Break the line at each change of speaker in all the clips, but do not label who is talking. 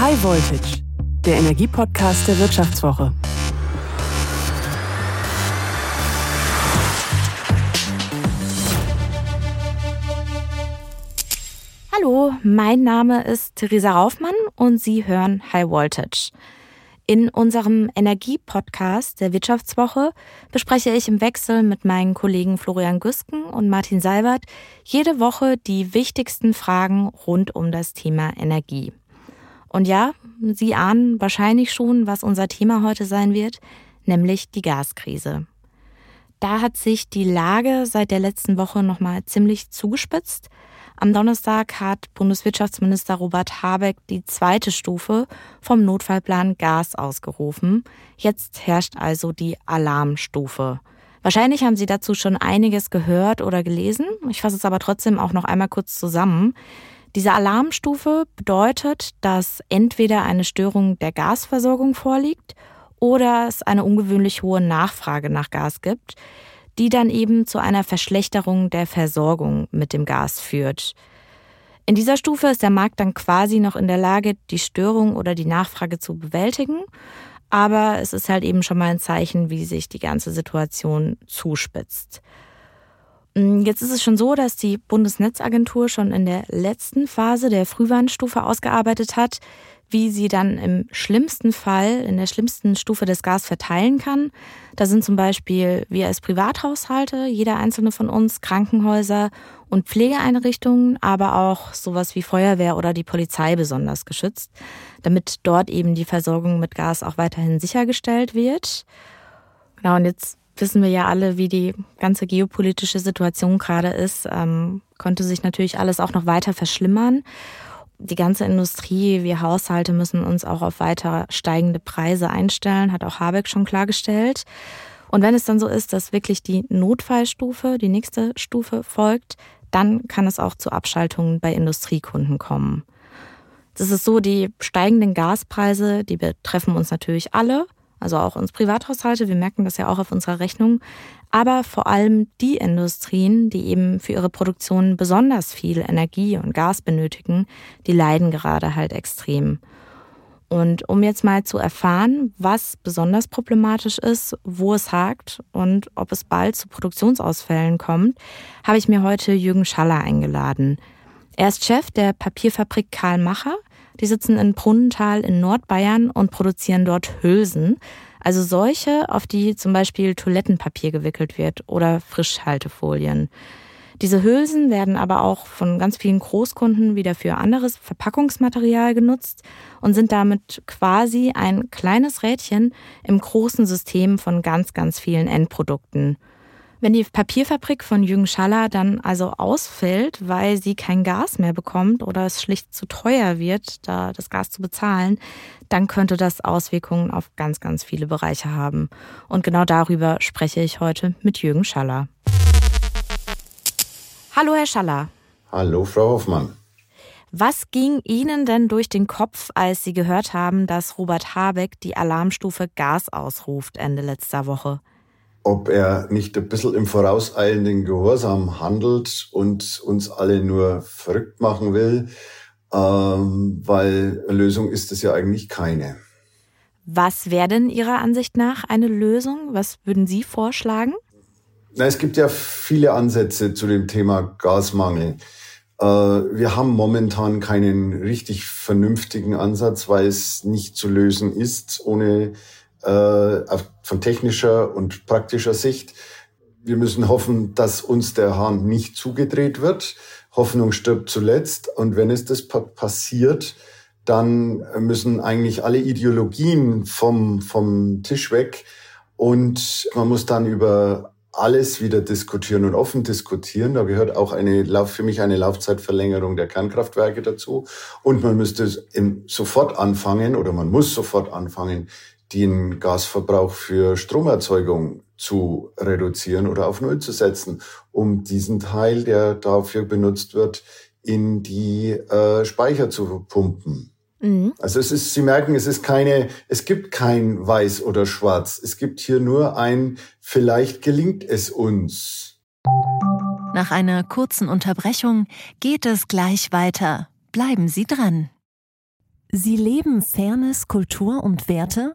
High Voltage, der Energiepodcast der Wirtschaftswoche.
Hallo, mein Name ist Theresa Raufmann und Sie hören High Voltage. In unserem Energie-Podcast der Wirtschaftswoche bespreche ich im Wechsel mit meinen Kollegen Florian Güsken und Martin Seibert jede Woche die wichtigsten Fragen rund um das Thema Energie. Und ja, Sie ahnen wahrscheinlich schon, was unser Thema heute sein wird, nämlich die Gaskrise. Da hat sich die Lage seit der letzten Woche nochmal ziemlich zugespitzt. Am Donnerstag hat Bundeswirtschaftsminister Robert Habeck die zweite Stufe vom Notfallplan Gas ausgerufen. Jetzt herrscht also die Alarmstufe. Wahrscheinlich haben Sie dazu schon einiges gehört oder gelesen. Ich fasse es aber trotzdem auch noch einmal kurz zusammen. Diese Alarmstufe bedeutet, dass entweder eine Störung der Gasversorgung vorliegt oder es eine ungewöhnlich hohe Nachfrage nach Gas gibt die dann eben zu einer Verschlechterung der Versorgung mit dem Gas führt. In dieser Stufe ist der Markt dann quasi noch in der Lage, die Störung oder die Nachfrage zu bewältigen, aber es ist halt eben schon mal ein Zeichen, wie sich die ganze Situation zuspitzt. Mm, jetzt ist es schon so, dass die Bundesnetzagentur schon in der letzten Phase der Frühwarnstufe ausgearbeitet hat, wie sie dann im schlimmsten Fall, in der schlimmsten Stufe des Gas verteilen kann. Da sind zum Beispiel wir als Privathaushalte, jeder einzelne von uns, Krankenhäuser und Pflegeeinrichtungen, aber auch sowas wie Feuerwehr oder die Polizei besonders geschützt, damit dort eben die Versorgung mit Gas auch weiterhin sichergestellt wird. Genau, und jetzt wissen wir ja alle, wie die ganze geopolitische Situation gerade ist, ähm, konnte sich natürlich alles auch noch weiter verschlimmern die ganze Industrie, wir Haushalte müssen uns auch auf weiter steigende Preise einstellen, hat auch Habeck schon klargestellt. Und wenn es dann so ist, dass wirklich die Notfallstufe, die nächste Stufe folgt, dann kann es auch zu Abschaltungen bei Industriekunden kommen. Das ist so, die steigenden Gaspreise, die betreffen uns natürlich alle, also auch uns Privathaushalte. Wir merken das ja auch auf unserer Rechnung aber vor allem die Industrien, die eben für ihre Produktion besonders viel Energie und Gas benötigen, die leiden gerade halt extrem. Und um jetzt mal zu erfahren, was besonders problematisch ist, wo es hakt und ob es bald zu Produktionsausfällen kommt, habe ich mir heute Jürgen Schaller eingeladen. Er ist Chef der Papierfabrik Karl Macher. Die sitzen in Brunnenthal in Nordbayern und produzieren dort Hülsen. Also solche, auf die zum Beispiel Toilettenpapier gewickelt wird oder Frischhaltefolien. Diese Hülsen werden aber auch von ganz vielen Großkunden wieder für anderes Verpackungsmaterial genutzt und sind damit quasi ein kleines Rädchen im großen System von ganz, ganz vielen Endprodukten. Wenn die Papierfabrik von Jürgen Schaller dann also ausfällt, weil sie kein Gas mehr bekommt oder es schlicht zu teuer wird, da das Gas zu bezahlen, dann könnte das Auswirkungen auf ganz, ganz viele Bereiche haben. Und genau darüber spreche ich heute mit Jürgen Schaller. Hallo, Herr Schaller.
Hallo, Frau Hoffmann.
Was ging Ihnen denn durch den Kopf, als Sie gehört haben, dass Robert Habeck die Alarmstufe Gas ausruft Ende letzter Woche?
Ob er nicht ein bisschen im vorauseilenden Gehorsam handelt und uns alle nur verrückt machen will, ähm, weil eine Lösung ist es ja eigentlich keine.
Was wäre denn Ihrer Ansicht nach eine Lösung? Was würden Sie vorschlagen?
Na, es gibt ja viele Ansätze zu dem Thema Gasmangel. Äh, wir haben momentan keinen richtig vernünftigen Ansatz, weil es nicht zu lösen ist, ohne äh, von technischer und praktischer Sicht. Wir müssen hoffen, dass uns der Hahn nicht zugedreht wird. Hoffnung stirbt zuletzt. Und wenn es das passiert, dann müssen eigentlich alle Ideologien vom, vom Tisch weg. Und man muss dann über alles wieder diskutieren und offen diskutieren. Da gehört auch eine, für mich eine Laufzeitverlängerung der Kernkraftwerke dazu. Und man müsste sofort anfangen oder man muss sofort anfangen, den Gasverbrauch für Stromerzeugung zu reduzieren oder auf Null zu setzen, um diesen Teil, der dafür benutzt wird, in die äh, Speicher zu pumpen. Mhm. Also es ist, Sie merken, es ist keine, es gibt kein Weiß oder Schwarz. Es gibt hier nur ein, vielleicht gelingt es uns.
Nach einer kurzen Unterbrechung geht es gleich weiter. Bleiben Sie dran. Sie leben Fairness, Kultur und Werte?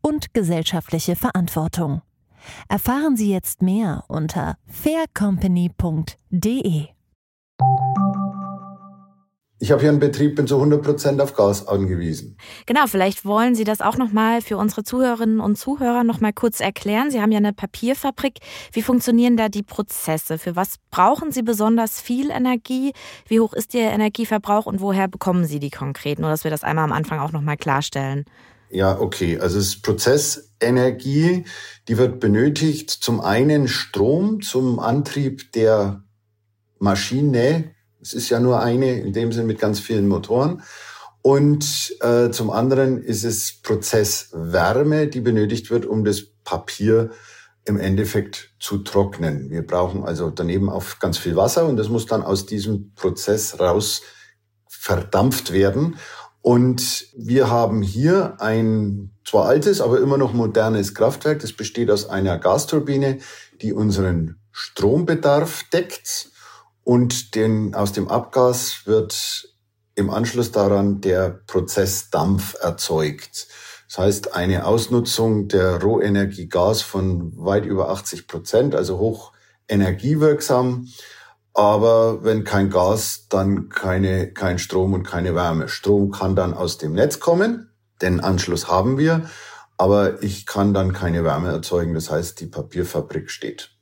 und gesellschaftliche Verantwortung. Erfahren Sie jetzt mehr unter faircompany.de.
Ich habe hier einen Betrieb, bin zu 100 Prozent auf Gas angewiesen.
Genau, vielleicht wollen Sie das auch nochmal für unsere Zuhörerinnen und Zuhörer nochmal kurz erklären. Sie haben ja eine Papierfabrik. Wie funktionieren da die Prozesse? Für was brauchen Sie besonders viel Energie? Wie hoch ist Ihr Energieverbrauch und woher bekommen Sie die konkret? Nur, dass wir das einmal am Anfang auch nochmal klarstellen.
Ja, okay. Also es ist Prozessenergie, die wird benötigt. Zum einen Strom zum Antrieb der Maschine. Es ist ja nur eine, in dem Sinn mit ganz vielen Motoren. Und äh, zum anderen ist es Prozesswärme, die benötigt wird, um das Papier im Endeffekt zu trocknen. Wir brauchen also daneben auch ganz viel Wasser und das muss dann aus diesem Prozess raus verdampft werden. Und wir haben hier ein zwar altes, aber immer noch modernes Kraftwerk. Das besteht aus einer Gasturbine, die unseren Strombedarf deckt und den, aus dem Abgas wird im Anschluss daran der Prozess Dampf erzeugt. Das heißt, eine Ausnutzung der Rohenergie Gas von weit über 80 Prozent, also hoch energiewirksam. Aber wenn kein Gas, dann keine, kein Strom und keine Wärme. Strom kann dann aus dem Netz kommen, den Anschluss haben wir, aber ich kann dann keine Wärme erzeugen. Das heißt, die Papierfabrik steht.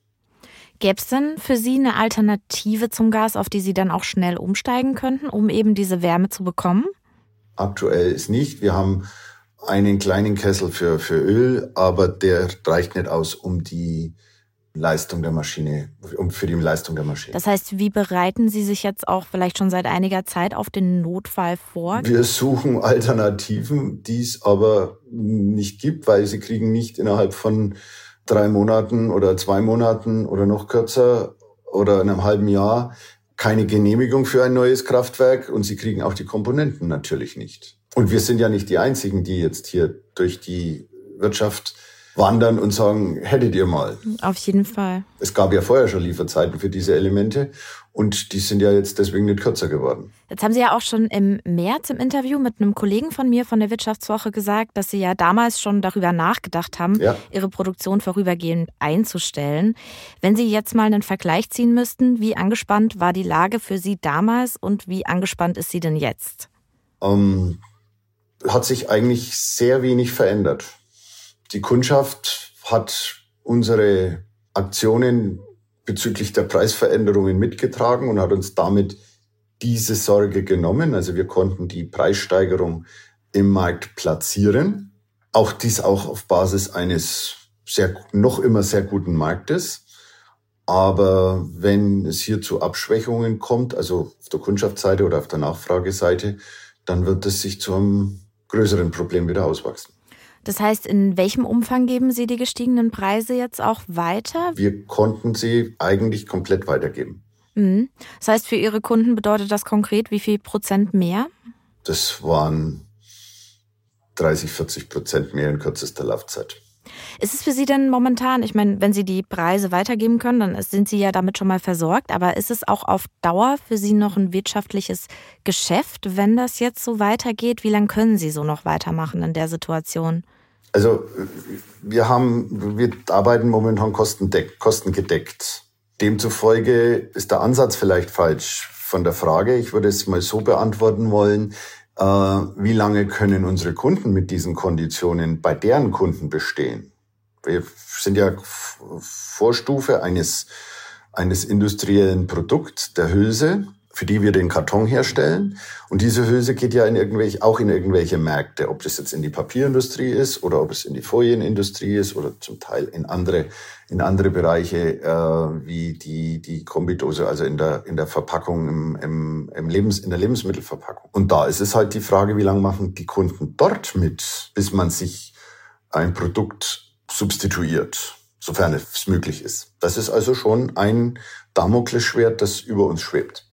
Gäbe es denn für Sie eine Alternative zum Gas, auf die Sie dann auch schnell umsteigen könnten, um eben diese Wärme zu bekommen?
Aktuell ist nicht. Wir haben einen kleinen Kessel für, für Öl, aber der reicht nicht aus, um die Leistung der Maschine, um für die Leistung der Maschine.
Das heißt, wie bereiten Sie sich jetzt auch vielleicht schon seit einiger Zeit auf den Notfall vor?
Wir suchen Alternativen, die es aber nicht gibt, weil sie kriegen nicht innerhalb von drei Monaten oder zwei Monaten oder noch kürzer oder in einem halben Jahr keine Genehmigung für ein neues Kraftwerk und sie kriegen auch die Komponenten natürlich nicht. Und wir sind ja nicht die Einzigen, die jetzt hier durch die Wirtschaft wandern und sagen, hättet ihr mal.
Auf jeden Fall.
Es gab ja vorher schon Lieferzeiten für diese Elemente und die sind ja jetzt deswegen nicht kürzer geworden.
Jetzt haben Sie ja auch schon im März im Interview mit einem Kollegen von mir von der Wirtschaftswoche gesagt, dass Sie ja damals schon darüber nachgedacht haben, ja. Ihre Produktion vorübergehend einzustellen. Wenn Sie jetzt mal einen Vergleich ziehen müssten, wie angespannt war die Lage für Sie damals und wie angespannt ist sie denn jetzt?
Ähm, hat sich eigentlich sehr wenig verändert. Die Kundschaft hat unsere Aktionen bezüglich der Preisveränderungen mitgetragen und hat uns damit diese Sorge genommen. Also wir konnten die Preissteigerung im Markt platzieren. Auch dies auch auf Basis eines sehr, noch immer sehr guten Marktes. Aber wenn es hier zu Abschwächungen kommt, also auf der Kundschaftsseite oder auf der Nachfrageseite, dann wird es sich zu einem größeren Problem wieder auswachsen.
Das heißt, in welchem Umfang geben Sie die gestiegenen Preise jetzt auch weiter?
Wir konnten sie eigentlich komplett weitergeben.
Mhm. Das heißt, für Ihre Kunden bedeutet das konkret wie viel Prozent mehr?
Das waren 30, 40 Prozent mehr in kürzester Laufzeit.
Ist es für Sie denn momentan, ich meine, wenn Sie die Preise weitergeben können, dann sind Sie ja damit schon mal versorgt, aber ist es auch auf Dauer für Sie noch ein wirtschaftliches Geschäft, wenn das jetzt so weitergeht? Wie lange können Sie so noch weitermachen in der Situation?
Also wir haben, wir arbeiten momentan kostengedeckt. Demzufolge ist der Ansatz vielleicht falsch von der Frage. Ich würde es mal so beantworten wollen, äh, wie lange können unsere Kunden mit diesen Konditionen bei deren Kunden bestehen? Wir sind ja Vorstufe eines, eines industriellen Produkts, der Hülse für die wir den Karton herstellen. Und diese Hülse geht ja in irgendwelche, auch in irgendwelche Märkte, ob das jetzt in die Papierindustrie ist oder ob es in die Folienindustrie ist oder zum Teil in andere, in andere Bereiche äh, wie die, die Kombidose, also in der, in der Verpackung, im, im, im Lebens, in der Lebensmittelverpackung. Und da ist es halt die Frage, wie lange machen die Kunden dort mit, bis man sich ein Produkt substituiert, sofern es möglich ist. Das ist also schon ein Damoklesschwert, das über uns schwebt.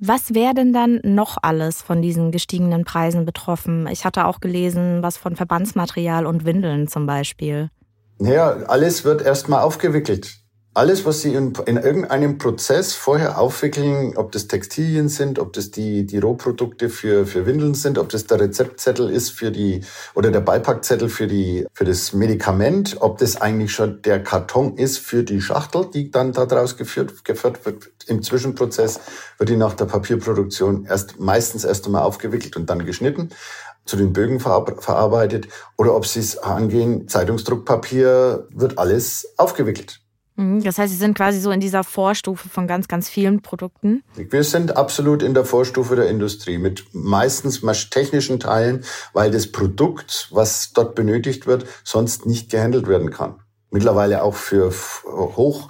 Was wäre denn dann noch alles von diesen gestiegenen Preisen betroffen? Ich hatte auch gelesen, was von Verbandsmaterial und Windeln zum Beispiel.
Naja, alles wird erstmal aufgewickelt. Alles, was Sie in, in, irgendeinem Prozess vorher aufwickeln, ob das Textilien sind, ob das die, die Rohprodukte für, für Windeln sind, ob das der Rezeptzettel ist für die, oder der Beipackzettel für die, für das Medikament, ob das eigentlich schon der Karton ist für die Schachtel, die dann daraus geführt, geführt wird. Im Zwischenprozess wird die nach der Papierproduktion erst, meistens erst einmal aufgewickelt und dann geschnitten zu den Bögen verarbeitet oder ob sie es angehen, Zeitungsdruckpapier wird alles aufgewickelt.
Mhm, das heißt, Sie sind quasi so in dieser Vorstufe von ganz, ganz vielen Produkten.
Wir sind absolut in der Vorstufe der Industrie mit meistens technischen Teilen, weil das Produkt, was dort benötigt wird, sonst nicht gehandelt werden kann. Mittlerweile auch für hoch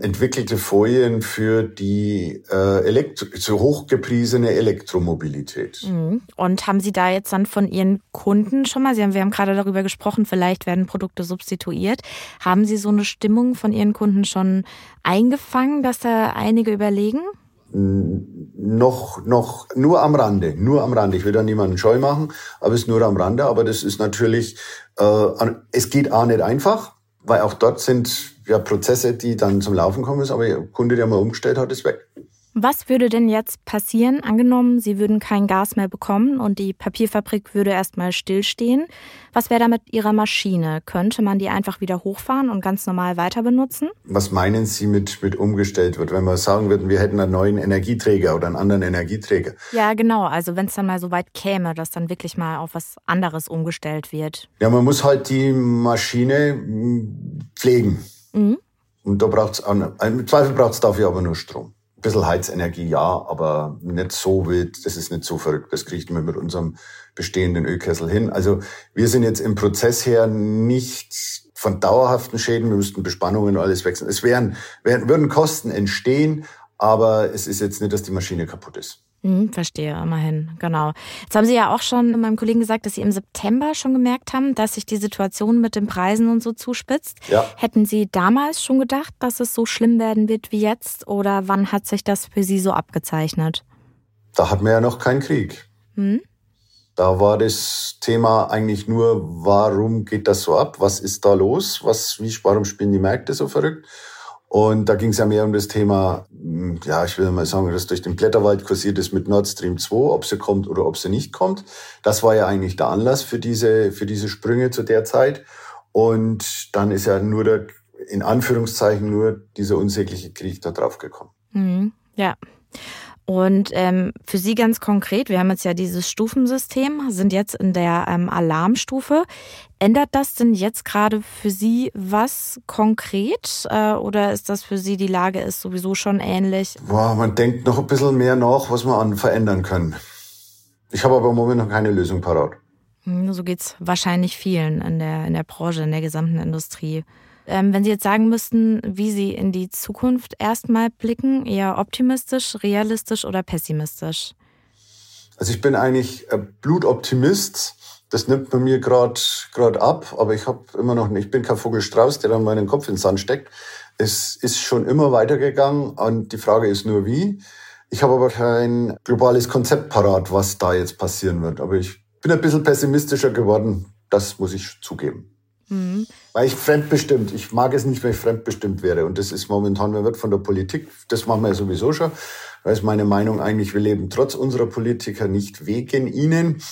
entwickelte Folien für die äh, Elektro so hochgepriesene Elektromobilität.
Mhm. Und haben Sie da jetzt dann von Ihren Kunden schon mal, Sie haben, wir haben gerade darüber gesprochen, vielleicht werden Produkte substituiert. Haben Sie so eine Stimmung von Ihren Kunden schon eingefangen, dass da einige überlegen?
Noch, noch, nur am Rande, nur am Rande. Ich will da niemanden scheu machen, aber es ist nur am Rande. Aber das ist natürlich, äh, es geht auch nicht einfach, weil auch dort sind ja, Prozesse, die dann zum Laufen kommen ist, aber der Kunde, der mal umgestellt hat, ist weg.
Was würde denn jetzt passieren? Angenommen, Sie würden kein Gas mehr bekommen und die Papierfabrik würde erstmal stillstehen. Was wäre da mit Ihrer Maschine? Könnte man die einfach wieder hochfahren und ganz normal weiter benutzen?
Was meinen Sie mit, mit umgestellt wird? Wenn wir sagen würden, wir hätten einen neuen Energieträger oder einen anderen Energieträger?
Ja, genau. Also wenn es dann mal so weit käme, dass dann wirklich mal auf was anderes umgestellt wird.
Ja, man muss halt die Maschine hm, pflegen. Mhm. Und da braucht's im Zweifel braucht es dafür aber nur Strom. Ein bisschen Heizenergie, ja, aber nicht so wild, das ist nicht so verrückt. Das kriegt man mit unserem bestehenden Ölkessel hin. Also wir sind jetzt im Prozess her nicht von dauerhaften Schäden, wir müssten Bespannungen und alles wechseln. Es wären, wären, würden Kosten entstehen, aber es ist jetzt nicht, dass die Maschine kaputt ist.
Hm, verstehe, immerhin, genau. Jetzt haben Sie ja auch schon meinem Kollegen gesagt, dass Sie im September schon gemerkt haben, dass sich die Situation mit den Preisen und so zuspitzt. Ja. Hätten Sie damals schon gedacht, dass es so schlimm werden wird wie jetzt? Oder wann hat sich das für Sie so abgezeichnet?
Da hatten wir ja noch keinen Krieg. Hm? Da war das Thema eigentlich nur, warum geht das so ab? Was ist da los? Was, wie, warum spielen die Märkte so verrückt? Und da ging es ja mehr um das Thema, hm, ja, ich will mal sagen, dass durch den Blätterwald kursiert ist mit Nord Stream 2, ob sie kommt oder ob sie nicht kommt. Das war ja eigentlich der Anlass für diese, für diese Sprünge zu der Zeit. Und dann ist ja nur der, in Anführungszeichen, nur dieser unsägliche Krieg da drauf gekommen.
Mhm, ja. Und ähm, für Sie ganz konkret, wir haben jetzt ja dieses Stufensystem, sind jetzt in der ähm, Alarmstufe. Ändert das denn jetzt gerade für Sie was konkret äh, oder ist das für Sie, die Lage ist sowieso schon ähnlich?
Boah, man denkt noch ein bisschen mehr nach, was man an verändern können. Ich habe aber im Moment noch keine Lösung parat.
Hm, so geht's wahrscheinlich vielen in der, in der Branche, in der gesamten Industrie. Ähm, wenn Sie jetzt sagen müssten, wie Sie in die Zukunft erstmal blicken, eher optimistisch, realistisch oder pessimistisch?
Also ich bin eigentlich Blutoptimist. Das nimmt bei mir gerade ab, aber ich habe immer noch ich bin kein Vogelstrauß, der dann meinen Kopf ins Sand steckt. Es ist schon immer weitergegangen und die Frage ist nur wie. Ich habe aber kein globales Konzept parat, was da jetzt passieren wird. Aber ich bin ein bisschen pessimistischer geworden, das muss ich zugeben. Mhm. Weil ich fremdbestimmt, ich mag es nicht, wenn ich fremdbestimmt wäre. Und das ist momentan, man wird von der Politik, das machen wir ja sowieso schon, weil es meine Meinung eigentlich, wir leben trotz unserer Politiker nicht wegen ihnen.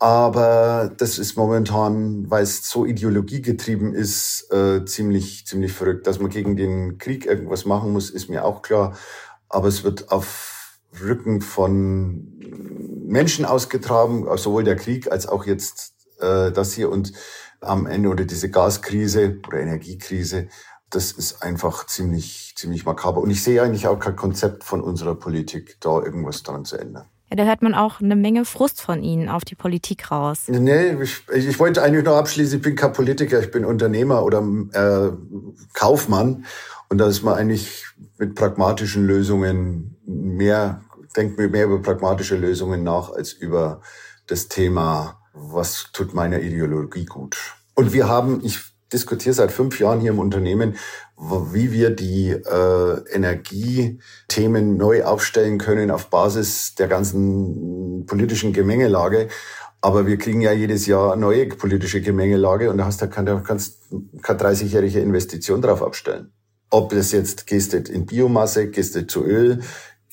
Aber das ist momentan, weil es so ideologiegetrieben ist, äh, ziemlich, ziemlich verrückt. Dass man gegen den Krieg irgendwas machen muss, ist mir auch klar. aber es wird auf Rücken von Menschen ausgetragen, sowohl der Krieg als auch jetzt äh, das hier und am Ende oder diese Gaskrise oder Energiekrise, das ist einfach ziemlich, ziemlich makaber. Und ich sehe eigentlich auch kein Konzept von unserer Politik, da irgendwas dran zu ändern.
Ja, da hört man auch eine Menge Frust von Ihnen auf die Politik raus.
Nee, ich, ich wollte eigentlich noch abschließen, ich bin kein Politiker, ich bin Unternehmer oder äh, Kaufmann. Und da ist man eigentlich mit pragmatischen Lösungen mehr, denkt mir mehr über pragmatische Lösungen nach als über das Thema, was tut meiner Ideologie gut. Und wir haben, ich diskutiere seit fünf Jahren hier im Unternehmen, wie wir die äh, Energiethemen neu aufstellen können auf Basis der ganzen politischen Gemengelage. Aber wir kriegen ja jedes Jahr neue politische Gemengelage und da hast du keine, kannst keine 30-jährige Investition drauf abstellen. Ob das jetzt gehst du in Biomasse, gehst du zu Öl,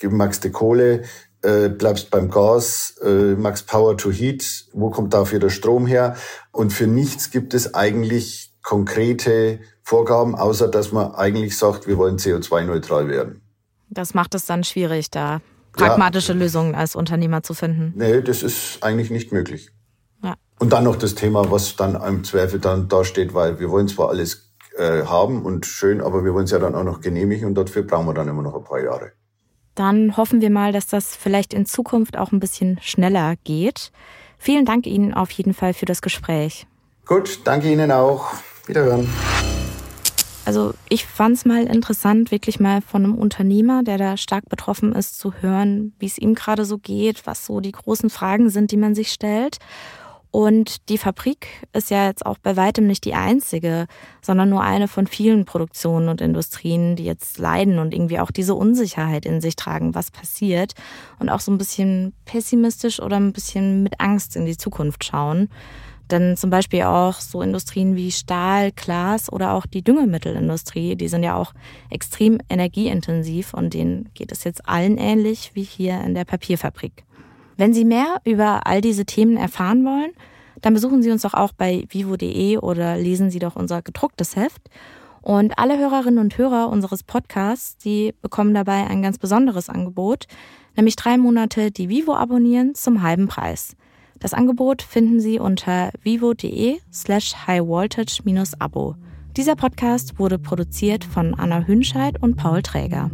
magst du Kohle, äh, bleibst beim Gas, äh, magst Power to Heat, wo kommt dafür der Strom her? Und für nichts gibt es eigentlich konkrete Vorgaben, außer dass man eigentlich sagt, wir wollen CO2-neutral werden.
Das macht es dann schwierig, da pragmatische ja. Lösungen als Unternehmer zu finden.
Nee, das ist eigentlich nicht möglich. Ja. Und dann noch das Thema, was dann im Zweifel dann da steht, weil wir wollen zwar alles äh, haben und schön, aber wir wollen es ja dann auch noch genehmigen und dafür brauchen wir dann immer noch ein paar Jahre.
Dann hoffen wir mal, dass das vielleicht in Zukunft auch ein bisschen schneller geht. Vielen Dank Ihnen auf jeden Fall für das Gespräch.
Gut, danke Ihnen auch. Wiederhören.
Also ich fand es mal interessant, wirklich mal von einem Unternehmer, der da stark betroffen ist, zu hören, wie es ihm gerade so geht, was so die großen Fragen sind, die man sich stellt. Und die Fabrik ist ja jetzt auch bei weitem nicht die einzige, sondern nur eine von vielen Produktionen und Industrien, die jetzt leiden und irgendwie auch diese Unsicherheit in sich tragen, was passiert und auch so ein bisschen pessimistisch oder ein bisschen mit Angst in die Zukunft schauen. Denn zum Beispiel auch so Industrien wie Stahl, Glas oder auch die Düngemittelindustrie, die sind ja auch extrem energieintensiv und denen geht es jetzt allen ähnlich wie hier in der Papierfabrik. Wenn Sie mehr über all diese Themen erfahren wollen, dann besuchen Sie uns doch auch bei vivo.de oder lesen Sie doch unser gedrucktes Heft. Und alle Hörerinnen und Hörer unseres Podcasts, die bekommen dabei ein ganz besonderes Angebot, nämlich drei Monate die Vivo abonnieren zum halben Preis. Das Angebot finden Sie unter vivo.de slash highvoltage-abo. Dieser Podcast wurde produziert von Anna Hünscheid und Paul Träger.